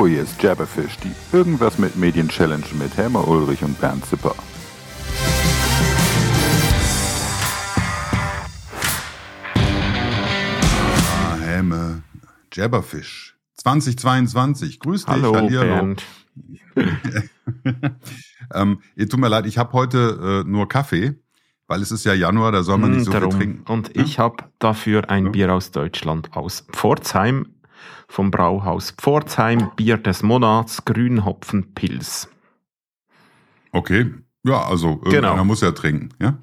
Hallo, hier ist Jabberfish, die Irgendwas mit Medien Challenge mit Helmer Ulrich und Bernd Zipper. Ah, Helme, Jabberfish 2022. Grüß dich, Hallo, Hallihallo. Bernd. ähm, ihr tut mir leid, ich habe heute äh, nur Kaffee, weil es ist ja Januar, da soll man nicht so viel Darum. trinken. Und ich habe dafür ein Ja. Bier aus Deutschland, aus Pforzheim, vom Brauhaus Pforzheim, Bier des Monats, Grünhopfenpils. Okay, ja, also Genau. muss ja trinken, ja.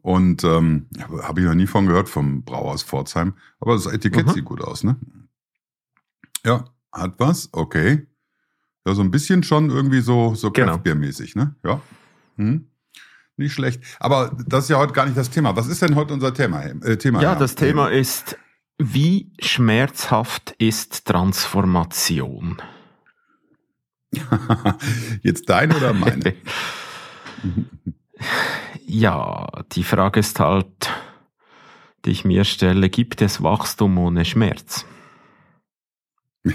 Und ähm, habe ich noch nie von gehört vom Brauhaus Pforzheim, aber das Etikett Mhm. sieht gut aus, ne? Ja, hat was, okay. Ja, so ein bisschen schon irgendwie so, so Genau. Kraftbiermäßig, ne? Ja. Hm. Nicht schlecht. Aber das ist ja heute gar nicht das Thema. Was ist denn heute unser Thema? Äh, Thema Ja, das Thema ist, wie schmerzhaft ist Transformation? Jetzt dein oder meine? ja, die Frage ist halt, die ich mir stelle, gibt es Wachstum ohne Schmerz?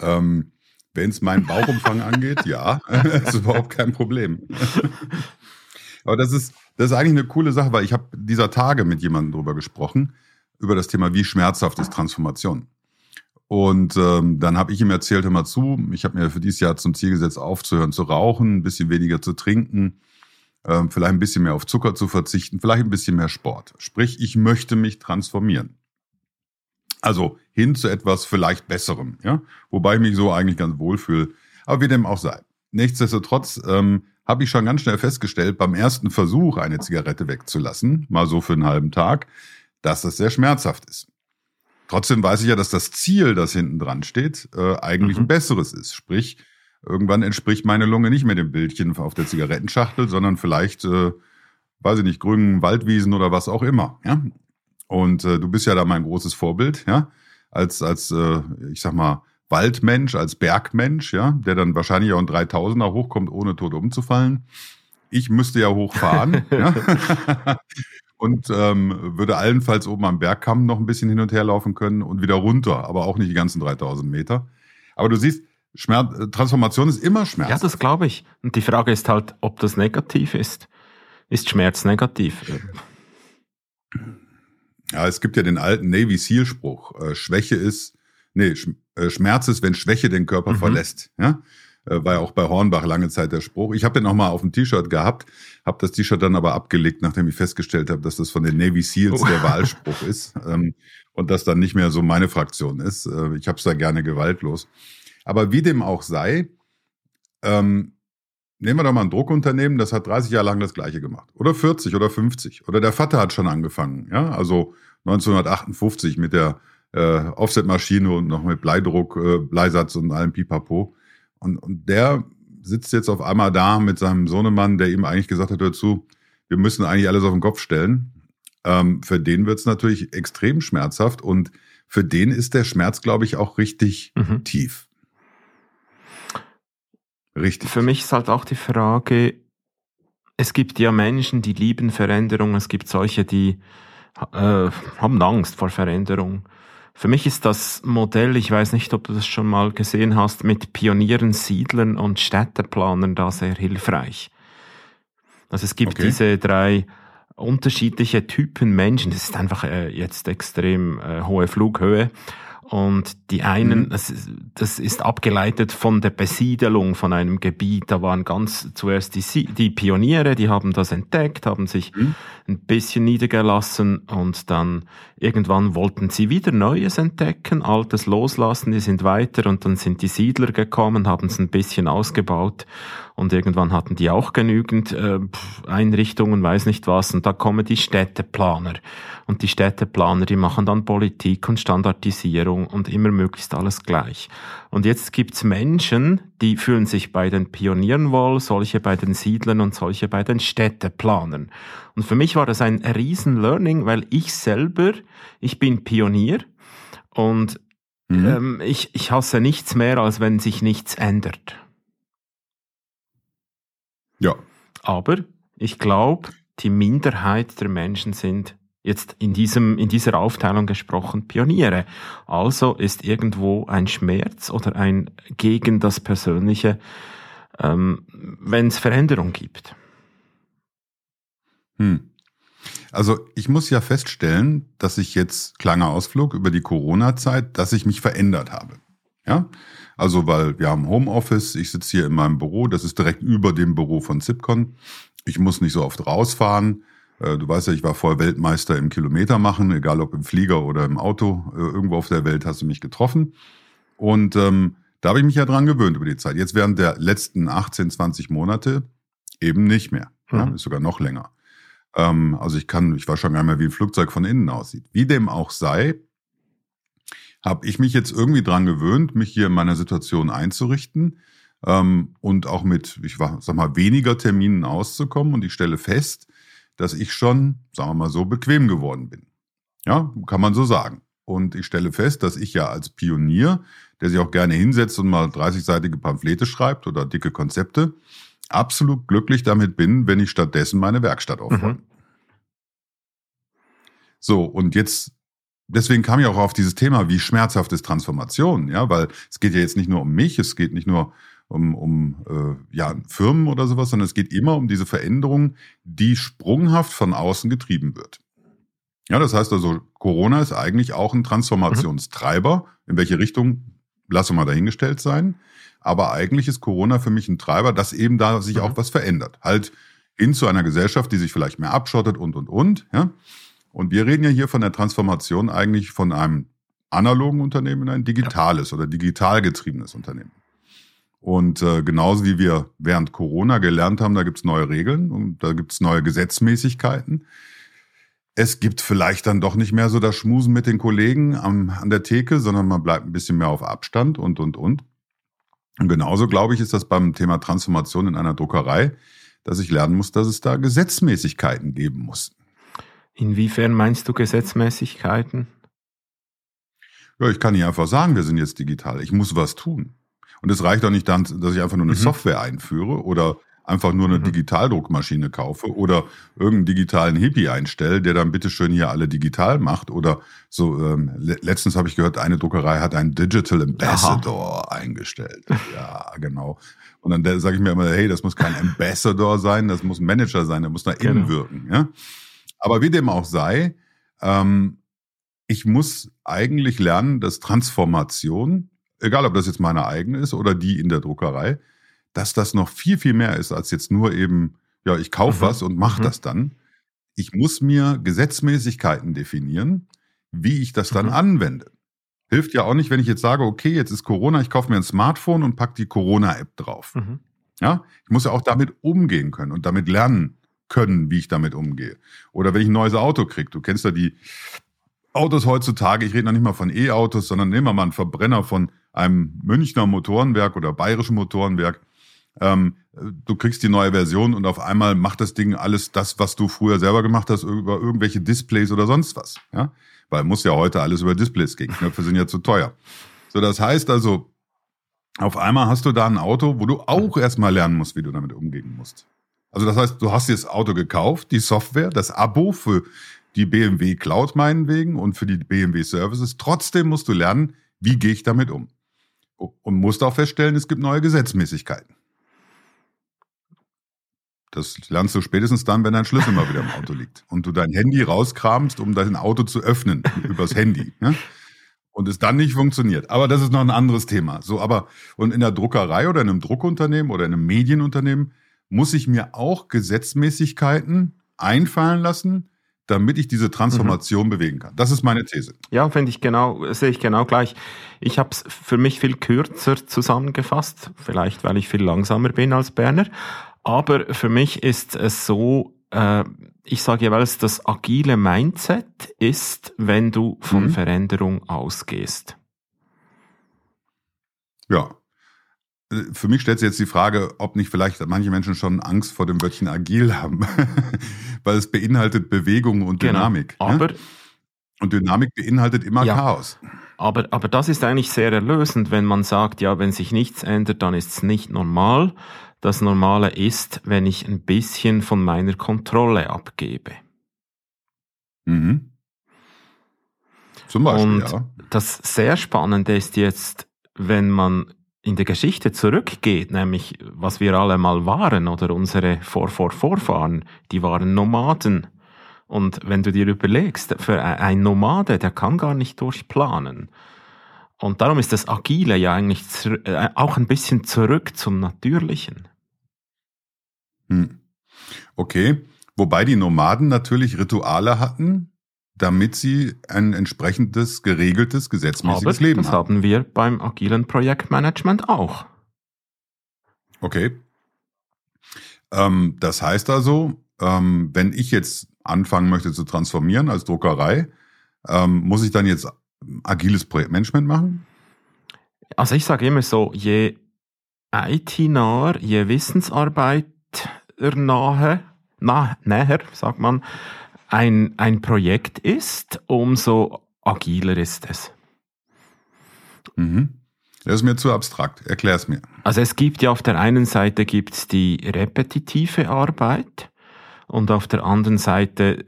ähm, Wenn es meinen Bauchumfang angeht, ja, ist überhaupt kein Problem. Aber das ist, das ist eigentlich eine coole Sache, weil ich habe dieser Tage mit jemandem drüber gesprochen, über das Thema, wie schmerzhaft ist Transformation. Und ähm, dann habe ich ihm erzählt, hör mal zu, ich habe mir für dieses Jahr zum Ziel gesetzt, aufzuhören zu rauchen, ein bisschen weniger zu trinken, ähm, vielleicht ein bisschen mehr auf Zucker zu verzichten, vielleicht ein bisschen mehr Sport. Sprich, ich möchte mich transformieren. Also hin zu etwas vielleicht Besserem, ja, wobei ich mich so eigentlich ganz wohl fühle. Aber wie dem auch sei. Nichtsdestotrotz ähm, habe ich schon ganz schnell festgestellt, beim ersten Versuch, eine Zigarette wegzulassen, mal so für einen halben Tag, dass das sehr schmerzhaft ist. Trotzdem weiß ich ja, dass das Ziel, das hinten dran steht, äh, eigentlich Mhm. ein besseres ist. Sprich, irgendwann entspricht meine Lunge nicht mehr dem Bildchen auf der Zigarettenschachtel, sondern vielleicht, äh, weiß ich nicht, grünen Waldwiesen oder was auch immer. Ja? Und äh, du bist ja da mein großes Vorbild, ja, als als äh, ich sag mal Waldmensch, als Bergmensch, ja, der dann wahrscheinlich auch ein 3000er hochkommt, ohne tot umzufallen. Ich müsste ja hochfahren, ja. Und ähm, würde allenfalls oben am Bergkamm noch ein bisschen hin und her laufen können und wieder runter, aber auch nicht die ganzen 3000 Meter. Aber du siehst, Schmerz, äh, Transformation ist immer Schmerz. Ja, das glaube ich. Und die Frage ist halt, ob das negativ ist. Ist Schmerz negativ? Ja, es gibt ja den alten Navy Seal Spruch. Äh, Schwäche ist, nee, äh, Schmerz ist, wenn Schwäche den Körper Mhm. verlässt. Ja? Äh, war ja auch bei Hornbach lange Zeit der Spruch. Ich habe den auch mal auf dem T-Shirt gehabt, habe das T-Shirt dann aber abgelegt, nachdem ich festgestellt habe, dass das von den Navy Seals Oh. der Wahlspruch ist ähm, und das dann nicht mehr so meine Fraktion ist. Äh, ich habe es da gerne gewaltlos. Aber wie dem auch sei, ähm, nehmen wir doch mal ein Druckunternehmen, das hat 30 Jahre lang das Gleiche gemacht. Oder 40 oder 50. Oder der Vater hat schon angefangen. Ja, also 1958 mit der äh, Offset-Maschine und noch mit Bleidruck, äh, Bleisatz und allem Pipapo. Und, und der sitzt jetzt auf einmal da mit seinem Sohnemann, der ihm eigentlich gesagt hat, hör zu, wir müssen eigentlich alles auf den Kopf stellen. Ähm, für den wird es natürlich extrem schmerzhaft und für den ist der Schmerz, glaube ich, auch richtig Mhm. tief. Richtig. Für mich ist halt auch die Frage, es gibt ja Menschen, die lieben Veränderung, es gibt solche, die äh, haben Angst vor Veränderung. Für mich ist das Modell, ich weiß nicht, ob du das schon mal gesehen hast, mit Pionieren, Siedlern und Städteplanern da sehr hilfreich. Also es gibt Okay. diese drei unterschiedliche Typen Menschen. Das ist einfach äh, jetzt extrem äh, hohe Flughöhe. Und die einen, Mhm. das, ist, das ist abgeleitet von der Besiedelung von einem Gebiet. Da waren ganz zuerst die, die Pioniere, die haben das entdeckt, haben sich Mhm. ein bisschen niedergelassen und dann irgendwann wollten sie wieder Neues entdecken, Altes loslassen, die sind weiter und dann sind die Siedler gekommen, haben es ein bisschen ausgebaut und irgendwann hatten die auch genügend äh, Einrichtungen, weiß nicht was und da kommen die Städteplaner und die Städteplaner, die machen dann Politik und Standardisierung und immer möglichst alles gleich. Und jetzt gibt's Menschen, die fühlen sich bei den Pionieren wohl, solche bei den Siedlern und solche bei den Städteplanern. Und für mich war das ein riesen Learning, weil ich selber, ich bin Pionier und Mhm. ähm, ich, ich hasse nichts mehr, als wenn sich nichts ändert. Ja. Aber ich glaube, die Minderheit der Menschen sind jetzt in diesem, in dieser Aufteilung gesprochen, Pioniere. Also ist irgendwo ein Schmerz oder ein gegen das Persönliche, ähm, wenn es Veränderung gibt. Hm. Also ich muss ja feststellen, dass ich jetzt, kleiner Ausflug über die Corona-Zeit, dass ich mich verändert habe. Ja, also weil wir haben Homeoffice, ich sitze hier in meinem Büro, das ist direkt über dem Büro von Zipcon. Ich muss nicht so oft rausfahren. Äh, du weißt ja, ich war voll Weltmeister im Kilometer machen, egal ob im Flieger oder im Auto. Äh, irgendwo auf der Welt hast du mich getroffen. Und ähm, da habe ich mich ja dran gewöhnt über die Zeit. Jetzt während der letzten 18, 20 Monate eben nicht mehr. Mhm. Ja, ist sogar noch länger. Ähm, also ich kann, ich weiß schon gar nicht mehr, wie ein Flugzeug von innen aussieht. Wie dem auch sei, habe ich mich jetzt irgendwie dran gewöhnt, mich hier in meiner Situation einzurichten ähm, und auch mit, ich sag mal, weniger Terminen auszukommen. Und ich stelle fest, dass ich schon, sagen wir mal so, bequem geworden bin. Ja, kann man so sagen. Und ich stelle fest, dass ich ja als Pionier, der sich auch gerne hinsetzt und mal 30-seitige Pamphlete schreibt oder dicke Konzepte, absolut glücklich damit bin, wenn ich stattdessen meine Werkstatt aufräume. Mhm. So, und jetzt, deswegen kam ich auch auf dieses Thema, wie schmerzhaft ist Transformation, ja, weil es geht ja jetzt nicht nur um mich, es geht nicht nur um, um äh, ja, Firmen oder sowas, sondern es geht immer um diese Veränderung, die sprunghaft von außen getrieben wird. Ja, das heißt also, Corona ist eigentlich auch ein Transformationstreiber. Mhm. In welche Richtung, lasse mal dahingestellt sein. Aber eigentlich ist Corona für mich ein Treiber, dass eben da sich mhm. auch was verändert. Halt hin zu einer Gesellschaft, die sich vielleicht mehr abschottet und, und, und. Ja? Und wir reden ja hier von der Transformation eigentlich von einem analogen Unternehmen in ein digitales ja. oder digital getriebenes Unternehmen. Und äh, genauso wie wir während Corona gelernt haben, da gibt's neue Regeln und da gibt's neue Gesetzmäßigkeiten. Es gibt vielleicht dann doch nicht mehr so das Schmusen mit den Kollegen am, an der Theke, sondern man bleibt ein bisschen mehr auf Abstand und, und, und. Und genauso, glaube ich, ist das beim Thema Transformation in einer Druckerei, dass ich lernen muss, dass es da Gesetzmäßigkeiten geben muss. Inwiefern meinst du Gesetzmäßigkeiten? Ja, ich kann nicht einfach sagen, wir sind jetzt digital. Ich muss was tun. Und es reicht auch nicht dann, dass ich einfach nur eine mhm. Software einführe oder einfach nur eine mhm. Digitaldruckmaschine kaufe oder irgendeinen digitalen Hippie einstelle, der dann bitteschön hier alle digital macht. Oder so, ähm, letztens habe ich gehört, eine Druckerei hat einen Digital Ambassador Aha. eingestellt. Ja, genau. Und dann sage ich mir immer, hey, das muss kein Ambassador sein, das muss ein Manager sein, der muss nach innen genau. wirken. Ja? Aber wie dem auch sei, ähm, ich muss eigentlich lernen, dass Transformation, egal ob das jetzt meine eigene ist oder die in der Druckerei, dass das noch viel, viel mehr ist als jetzt nur eben, ja, ich kaufe mhm. was und mache mhm. das dann. Ich muss mir Gesetzmäßigkeiten definieren, wie ich das dann mhm. anwende. Hilft ja auch nicht, wenn ich jetzt sage, okay, jetzt ist Corona, ich kaufe mir ein Smartphone und pack die Corona-App drauf. Mhm. Ja, ich muss ja auch damit umgehen können und damit lernen können, wie ich damit umgehe. Oder wenn ich ein neues Auto kriege, du kennst ja die Autos heutzutage, ich rede noch nicht mal von E-Autos, sondern nehmen wir mal einen Verbrenner von einem Münchner Motorenwerk oder bayerischen Motorenwerk ähm, du kriegst die neue Version und auf einmal macht das Ding alles das, was du früher selber gemacht hast, über irgendwelche Displays oder sonst was. Ja? Weil muss ja heute alles über Displays gehen. Knöpfe sind ja zu teuer. So, das heißt also, auf einmal hast du da ein Auto, wo du auch erstmal lernen musst, wie du damit umgehen musst. Also das heißt, du hast dir das Auto gekauft, die Software, das Abo für die BMW Cloud meinetwegen und für die BMW Services. Trotzdem musst du lernen, wie gehe ich damit um. Und musst auch feststellen, es gibt neue Gesetzmäßigkeiten. Das lernst du spätestens dann, wenn dein Schlüssel mal wieder im Auto liegt und du dein Handy rauskramst, um dein Auto zu öffnen übers Handy. Ne? Und es dann nicht funktioniert. Aber das ist noch ein anderes Thema. So, aber, und in der Druckerei oder in einem Druckunternehmen oder in einem Medienunternehmen muss ich mir auch Gesetzmäßigkeiten einfallen lassen, damit ich diese Transformation mhm. bewegen kann. Das ist meine These. Ja, finde ich genau, sehe ich genau gleich. Ich habe es für mich viel kürzer zusammengefasst, vielleicht weil ich viel langsamer bin als Berner, aber für mich ist es so, äh, ich sage jeweils, das agile Mindset ist, wenn du von mhm. Veränderung ausgehst. Ja. Äh, für mich stellt sich jetzt die Frage, ob nicht vielleicht manche Menschen schon Angst vor dem Wörtchen agil haben, weil es beinhaltet Bewegung und genau. Dynamik. Genau. Aber ne? Und Dynamik beinhaltet immer ja. Chaos. Aber, aber das ist eigentlich sehr erlösend, wenn man sagt, ja, wenn sich nichts ändert, dann ist es nicht normal. Das Normale ist, wenn ich ein bisschen von meiner Kontrolle abgebe. Mhm. Zum Beispiel, Und ja. das sehr Spannende ist jetzt, wenn man in der Geschichte zurückgeht, nämlich was wir alle mal waren oder unsere Vor-Vor-Vorfahren, die waren Nomaden. Und wenn du dir überlegst, für ein Nomade, der kann gar nicht durchplanen. Und darum ist das Agile ja eigentlich äh, auch ein bisschen zurück zum Natürlichen. Hm. Okay. Wobei die Nomaden natürlich Rituale hatten, damit sie ein entsprechendes, geregeltes, Aber gesetzmäßiges Leben das haben. haben wir beim agilen Projektmanagement auch. Okay. Ähm, das heißt also, ähm, wenn ich jetzt anfangen möchte zu transformieren als Druckerei, ähm, muss ich dann jetzt agiles Projektmanagement machen? Also ich sage immer so, je IT-naher, je Wissensarbeit nahe, na, näher, sagt man, ein, ein Projekt ist, umso agiler ist es. Mhm. Das ist mir zu abstrakt. Erklär es mir. Also es gibt ja auf der einen Seite gibt's die repetitive Arbeit und auf der anderen Seite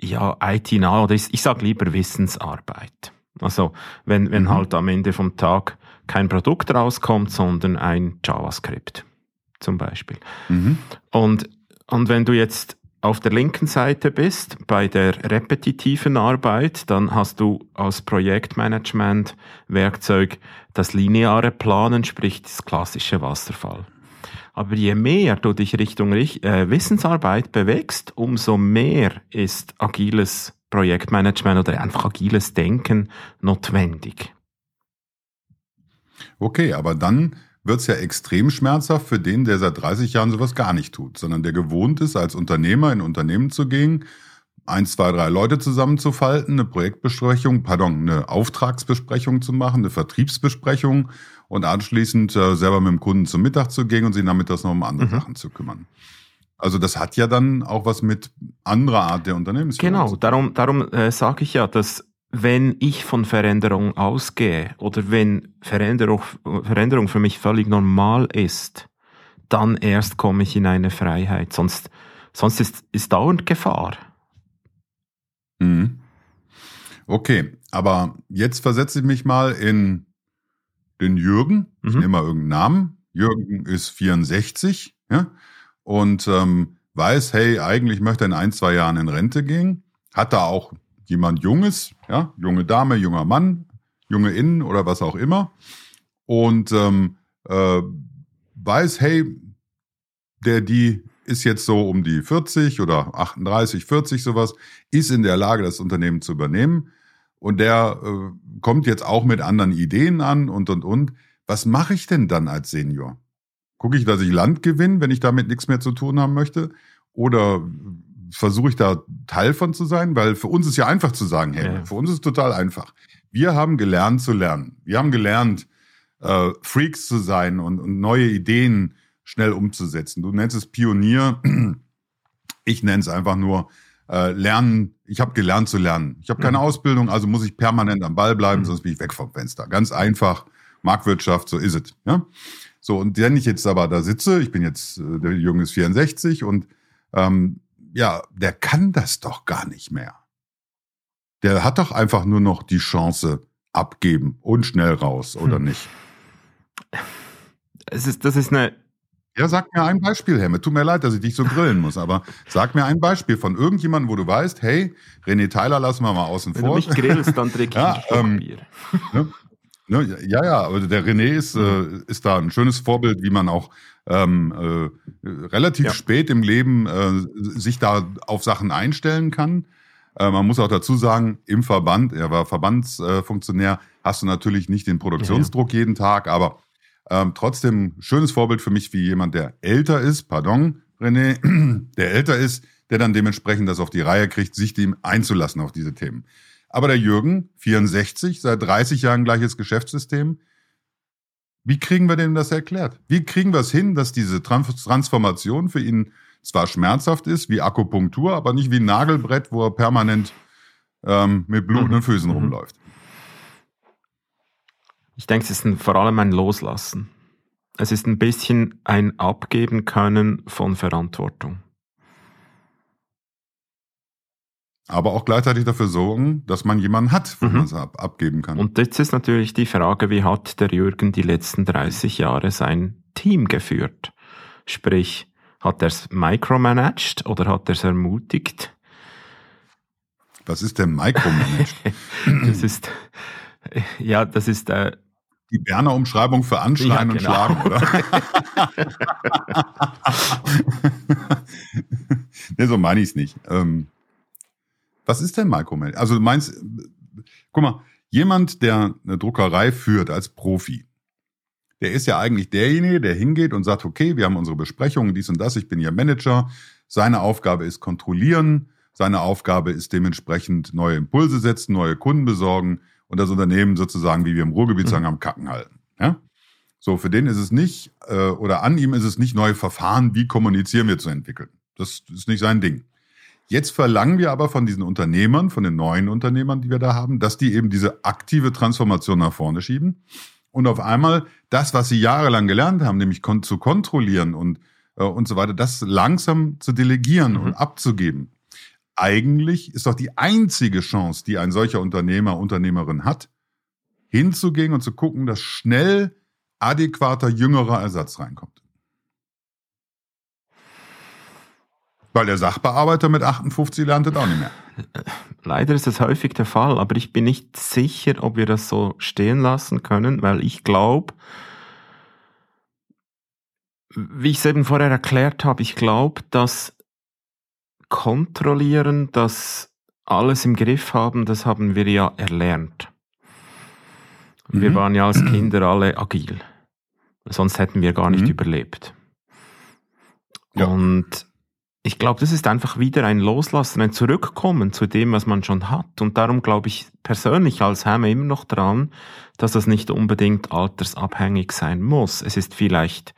ja IT-nah oder ich, ich sage lieber Wissensarbeit. Also wenn, wenn Mhm. halt am Ende vom Tag kein Produkt rauskommt, sondern ein JavaScript zum Beispiel. Mhm. Und, und wenn du jetzt auf der linken Seite bist, bei der repetitiven Arbeit, dann hast du als Projektmanagement-Werkzeug das lineare Planen, sprich das klassische Wasserfall. Aber je mehr du dich Richtung Rich- äh, Wissensarbeit bewegst, umso mehr ist agiles Projektmanagement oder einfach agiles Denken notwendig. Okay, aber dann wird's ja extrem schmerzhaft für den, der seit 30 Jahren sowas gar nicht tut, sondern der gewohnt ist, als Unternehmer in Unternehmen zu gehen, ein, zwei, drei Leute zusammenzufalten, eine Projektbesprechung, pardon, eine Auftragsbesprechung zu machen, eine Vertriebsbesprechung und anschließend äh, selber mit dem Kunden zum Mittag zu gehen und sich nachmittags noch um andere Mhm. Sachen zu kümmern. Also das hat ja dann auch was mit anderer Art der Unternehmensführung Genau, darum, darum äh, sage ich ja, dass wenn ich von Veränderung ausgehe oder wenn Veränderung, Veränderung für mich völlig normal ist, dann erst komme ich in eine Freiheit. Sonst, sonst ist, ist dauernd Gefahr. Mhm. Okay, aber jetzt versetze ich mich mal in den Jürgen. Ich Mhm. nehme mal irgendeinen Namen. Jürgen ist 64 ja, und ähm, weiß, hey, eigentlich möchte er in ein, zwei Jahren in Rente gehen. Hat da auch jemand Junges, ja, junge Dame, junger Mann, junge Innen oder was auch immer. Und ähm, äh, weiß, hey, der, die ist jetzt so um die 40 oder 38, 40 sowas, ist in der Lage, das Unternehmen zu übernehmen. Und der äh, kommt jetzt auch mit anderen Ideen an und, und, und. Was mache ich denn dann als Senior? Gucke ich, dass ich Land gewinne, wenn ich damit nichts mehr zu tun haben möchte? Oder versuche ich da Teil von zu sein? Weil für uns ist ja einfach zu sagen, hey, Ja. für uns ist es total einfach. Wir haben gelernt zu lernen. Wir haben gelernt, äh, Freaks zu sein und, und neue Ideen schnell umzusetzen. Du nennst es Pionier. Ich nenne es einfach nur äh, Lernen. Ich habe gelernt zu lernen. Ich habe keine Mhm. Ausbildung, also muss ich permanent am Ball bleiben, Mhm. sonst bin ich weg vom Fenster. Ganz einfach. Marktwirtschaft, so ist es. Ja? So, und wenn ich jetzt aber da sitze, ich bin jetzt, äh, der Junge ist 64 und ähm, ja, der kann das doch gar nicht mehr. Der hat doch einfach nur noch die Chance abgeben und schnell raus, oder Hm. nicht? Es ist, das ist eine, Ja, sag mir ein Beispiel, Hemme. Tut mir leid, dass ich dich so grillen muss, aber sag mir ein Beispiel von irgendjemandem, wo du weißt, hey, René Tyler lassen wir mal außen wenn du vor. mich grillst, dann trinke ich Ja, ähm, Bier. Ne, ja, ja, aber der René ist, äh, ist da ein schönes Vorbild, wie man auch ähm, äh, relativ Ja. spät im Leben äh, sich da auf Sachen einstellen kann. Äh, man muss auch dazu sagen, im Verband, er war Verbandsfunktionär, Funktionär, hast du natürlich nicht den Produktionsdruck jeden Tag, aber ähm, trotzdem schönes Vorbild für mich wie jemand, der älter ist, pardon, René, der älter ist, der dann dementsprechend das auf die Reihe kriegt, sich dem einzulassen auf diese Themen. Aber der Jürgen, 64, seit 30 Jahren gleiches Geschäftssystem. Wie kriegen wir dem das erklärt? Wie kriegen wir es hin, dass diese Trans- Transformation für ihn zwar schmerzhaft ist, wie Akupunktur, aber nicht wie ein Nagelbrett, wo er permanent ähm, mit blutenden Mhm. Füßen Mhm. rumläuft? Ich denke, es ist ein, vor allem ein Loslassen. Es ist ein bisschen ein Abgeben können von Verantwortung. Aber auch gleichzeitig dafür sorgen, dass man jemanden hat, wo mhm. man es ab, abgeben kann. Und jetzt ist natürlich die Frage, wie hat der Jürgen die letzten 30 Jahre sein Team geführt? Sprich, hat er es micromanaged oder hat er es ermutigt? Was ist denn micromanaged? das ist, ja, das ist äh, die Berner Umschreibung für Anschreien ja, genau. und Schlagen, oder? nee, so meine ich es nicht. Ähm, was ist denn Micromanagement? Also du meinst, guck mal, jemand, der eine Druckerei führt als Profi, der ist ja eigentlich derjenige, der hingeht und sagt, okay, wir haben unsere Besprechungen, dies und das, ich bin Ihr Manager. Seine Aufgabe ist kontrollieren. Seine Aufgabe ist dementsprechend neue Impulse setzen, neue Kunden besorgen und das Unternehmen sozusagen, wie wir im Ruhrgebiet mhm. sagen, am Kacken halten. Ja? So, für den ist es nicht, äh, oder an ihm ist es nicht neue Verfahren, wie kommunizieren wir zu entwickeln. Das ist nicht sein Ding. Jetzt verlangen wir aber von diesen Unternehmern, von den neuen Unternehmern, die wir da haben, dass die eben diese aktive Transformation nach vorne schieben und auf einmal das, was sie jahrelang gelernt haben, nämlich kon zu kontrollieren und, äh, und so weiter, das langsam zu delegieren mhm. und abzugeben. Eigentlich ist doch die einzige Chance, die ein solcher Unternehmer, Unternehmerin hat, hinzugehen und zu gucken, dass schnell adäquater, jüngerer Ersatz reinkommt. Weil der Sachbearbeiter mit 58 lernt das auch nicht mehr. Leider ist das häufig der Fall, aber ich bin nicht sicher, ob wir das so stehen lassen können, weil ich glaube, wie ich es eben vorher erklärt habe, ich glaube, dass kontrollieren, dass alles im Griff haben, das haben wir ja erlernt. Wir mhm. waren ja als Kinder alle agil. Sonst hätten wir gar nicht mhm. überlebt. Ja. Und ich glaube, das ist einfach wieder ein Loslassen, ein Zurückkommen zu dem, was man schon hat. Und darum glaube ich persönlich als Hammer immer noch dran, dass das nicht unbedingt altersabhängig sein muss. Es ist vielleicht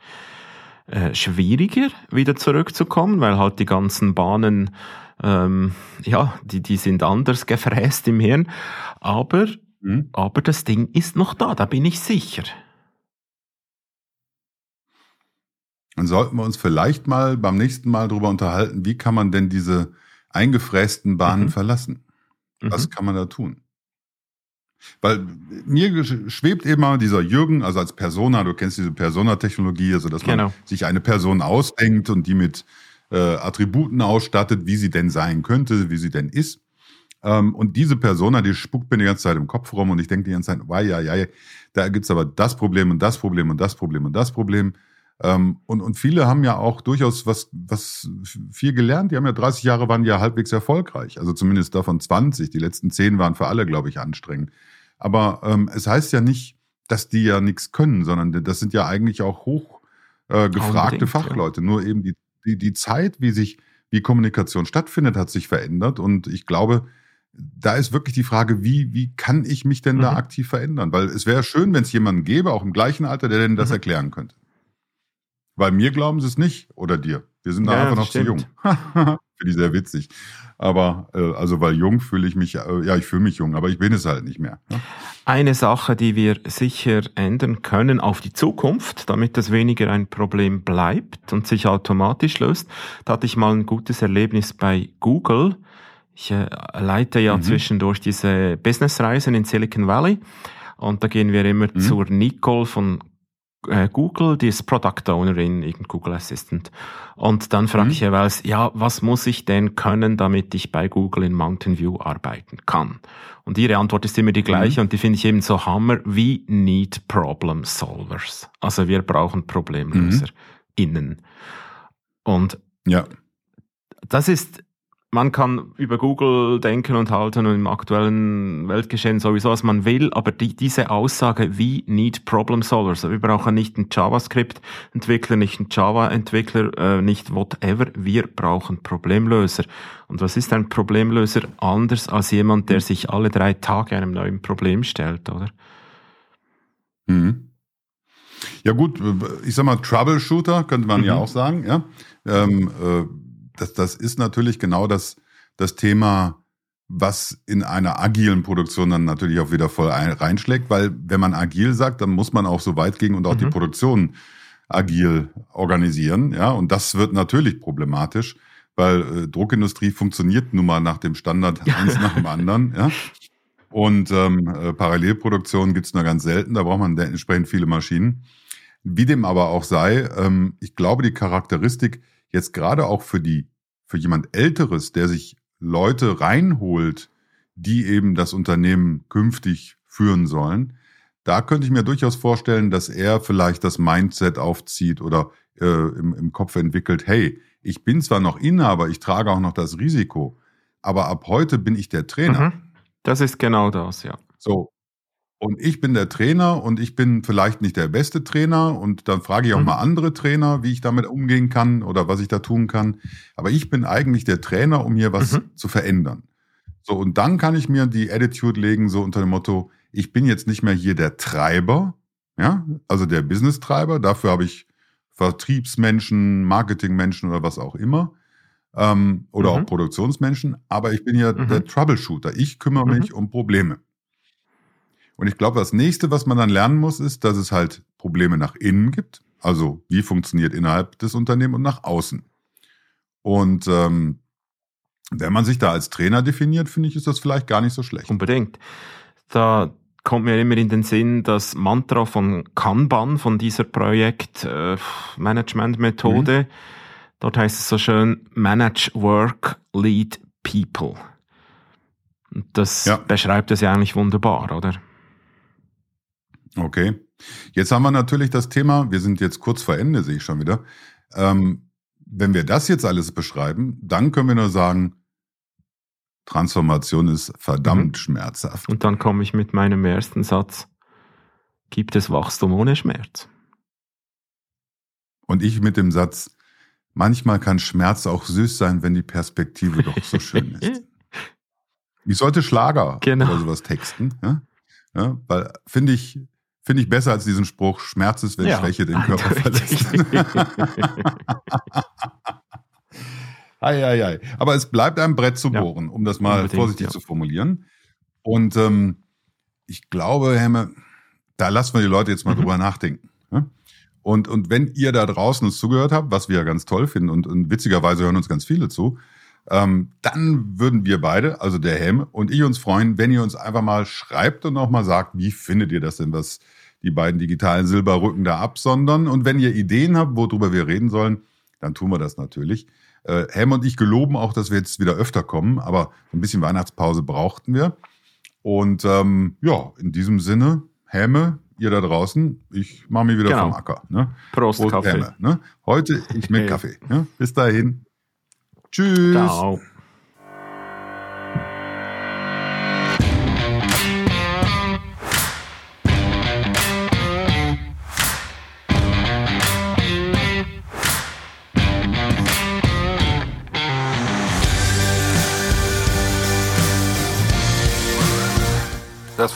äh, schwieriger, wieder zurückzukommen, weil halt die ganzen Bahnen, ähm, ja, die, die sind anders gefräst im Hirn. Aber, mhm. aber das Ding ist noch da, da bin ich sicher. Dann sollten wir uns vielleicht mal beim nächsten Mal darüber unterhalten, wie kann man denn diese eingefrästen Bahnen mhm. verlassen? Was mhm. kann man da tun? Weil mir schwebt immer dieser Jürgen, also als Persona, du kennst diese Persona-Technologie, also dass man genau. sich eine Person ausdenkt und die mit äh, Attributen ausstattet, wie sie denn sein könnte, wie sie denn ist. Ähm, und diese Persona, die spuckt mir die ganze Zeit im Kopf rum und ich denke die ganze Zeit, wei, ja, ja, da gibt's aber das Problem und das Problem und das Problem und das Problem. Ähm, und, und viele haben ja auch durchaus was, was viel gelernt. Die haben ja 30 Jahre waren ja halbwegs erfolgreich. Also zumindest davon 20. Die letzten 10 waren für alle, glaube ich, anstrengend. Aber ähm, es heißt ja nicht, dass die ja nichts können, sondern das sind ja eigentlich auch hoch äh, gefragte Fachleute. Ja. Nur eben die, die, die Zeit, wie sich, wie Kommunikation stattfindet, hat sich verändert. Und ich glaube, da ist wirklich die Frage, wie, wie kann ich mich denn mhm. da aktiv verändern? Weil es wäre schön, wenn es jemanden gäbe, auch im gleichen Alter, der denn das mhm. erklären könnte. Weil mir glauben sie es nicht oder dir. Wir sind da ja, einfach noch stimmt. zu jung. Finde ich sehr witzig. Aber äh, also weil jung fühle ich mich, äh, ja, ich fühle mich jung, aber ich bin es halt nicht mehr. Ja? Eine Sache, die wir sicher ändern können auf die Zukunft, damit das weniger ein Problem bleibt und sich automatisch löst, da hatte ich mal ein gutes Erlebnis bei Google. Ich äh, leite ja mhm. zwischendurch diese Businessreisen in Silicon Valley. Und da gehen wir immer mhm. zur Nicole von Google, die ist Product Ownerin, irgendein Google Assistant. Und dann frage mhm. ich jeweils, ja, was muss ich denn können, damit ich bei Google in Mountain View arbeiten kann? Und ihre Antwort ist immer die gleiche mhm. und die finde ich eben so hammer, we need problem solvers. Also wir brauchen Problemlöser mhm. innen. Und ja. das ist man kann über Google denken und halten und im aktuellen Weltgeschehen sowieso, was man will, aber die, diese Aussage, wie need problem solvers, wir brauchen nicht einen JavaScript-Entwickler, nicht einen Java-Entwickler, äh, nicht whatever, wir brauchen Problemlöser. Und was ist ein Problemlöser anders als jemand, der sich alle drei Tage einem neuen Problem stellt, oder? Mhm. Ja gut, ich sag mal Troubleshooter könnte man mhm. ja auch sagen, ja. Ähm, äh, das, das ist natürlich genau das, das Thema, was in einer agilen Produktion dann natürlich auch wieder voll ein, reinschlägt, weil wenn man agil sagt, dann muss man auch so weit gehen und auch mhm. die Produktion agil organisieren, ja, und das wird natürlich problematisch, weil äh, Druckindustrie funktioniert nun mal nach dem Standard eins nach dem anderen. Ja? Und ähm, äh, Parallelproduktion gibt's nur ganz selten, da braucht man entsprechend viele Maschinen. Wie dem aber auch sei, ähm, ich glaube, die Charakteristik jetzt gerade auch für die, für jemand Älteres, der sich Leute reinholt, die eben das Unternehmen künftig führen sollen, da könnte ich mir durchaus vorstellen, dass er vielleicht das Mindset aufzieht oder äh, im, im Kopf entwickelt, hey, ich bin zwar noch Inhaber, ich trage auch noch das Risiko, aber ab heute bin ich der Trainer. Mhm. Das ist genau das, ja. So. Und ich bin der Trainer und ich bin vielleicht nicht der beste Trainer und dann frage ich auch mhm. mal andere Trainer, wie ich damit umgehen kann oder was ich da tun kann. Aber ich bin eigentlich der Trainer, um hier was mhm. zu verändern. So, und dann kann ich mir die Attitude legen, so unter dem Motto, ich bin jetzt nicht mehr hier der Treiber, ja, also der Business-Treiber, dafür habe ich Vertriebsmenschen, Marketingmenschen oder was auch immer. Ähm, oder mhm. auch Produktionsmenschen, aber ich bin ja mhm. der Troubleshooter. Ich kümmere mhm. mich um Probleme. Und ich glaube, das nächste, was man dann lernen muss, ist, dass es halt Probleme nach innen gibt. Also wie funktioniert innerhalb des Unternehmens und nach außen. Und ähm, wenn man sich da als Trainer definiert, finde ich, ist das vielleicht gar nicht so schlecht. Unbedingt. Da kommt mir immer in den Sinn das Mantra von Kanban, von dieser Projektmanagement-Methode. Mhm. Dort heißt es so schön, Manage Work, Lead People. Das ja. beschreibt es ja eigentlich wunderbar, oder? Okay. Jetzt haben wir natürlich das Thema, wir sind jetzt kurz vor Ende, sehe ich schon wieder. Ähm, wenn wir das jetzt alles beschreiben, dann können wir nur sagen, Transformation ist verdammt mhm. schmerzhaft. Und dann komme ich mit meinem ersten Satz. Gibt es Wachstum ohne Schmerz? Und ich mit dem Satz, manchmal kann Schmerz auch süß sein, wenn die Perspektive doch so schön ist. Ich sollte Schlager genau. oder sowas texten, ja? Ja, weil finde ich, finde ich besser als diesen Spruch, Schmerz ist, wenn ja, Schwäche den Körper verlässt. Ei, ei, ei. Aber es bleibt ein Brett zu bohren, ja, um das mal vorsichtig ja. zu formulieren. Und ähm, ich glaube, Hemme, da lassen wir die Leute jetzt mal mhm. drüber nachdenken. Ne? Und, und wenn ihr da draußen uns zugehört habt, was wir ja ganz toll finden und, und witzigerweise hören uns ganz viele zu, ähm, dann würden wir beide, also der Helm und ich uns freuen, wenn ihr uns einfach mal schreibt und auch mal sagt, wie findet ihr das denn, was die beiden digitalen Silberrücken da absondern. Und wenn ihr Ideen habt, worüber wir reden sollen, dann tun wir das natürlich. Äh, Helm und ich geloben auch, dass wir jetzt wieder öfter kommen, aber ein bisschen Weihnachtspause brauchten wir. Und ähm, ja, in diesem Sinne, Häme, ihr da draußen, ich mache mich wieder genau. vom Acker. Ne? Prost, Prost Kaffee. Häme, ne? Heute ich mit. Kaffee. Ne? Bis dahin. Tschüss. Ciao.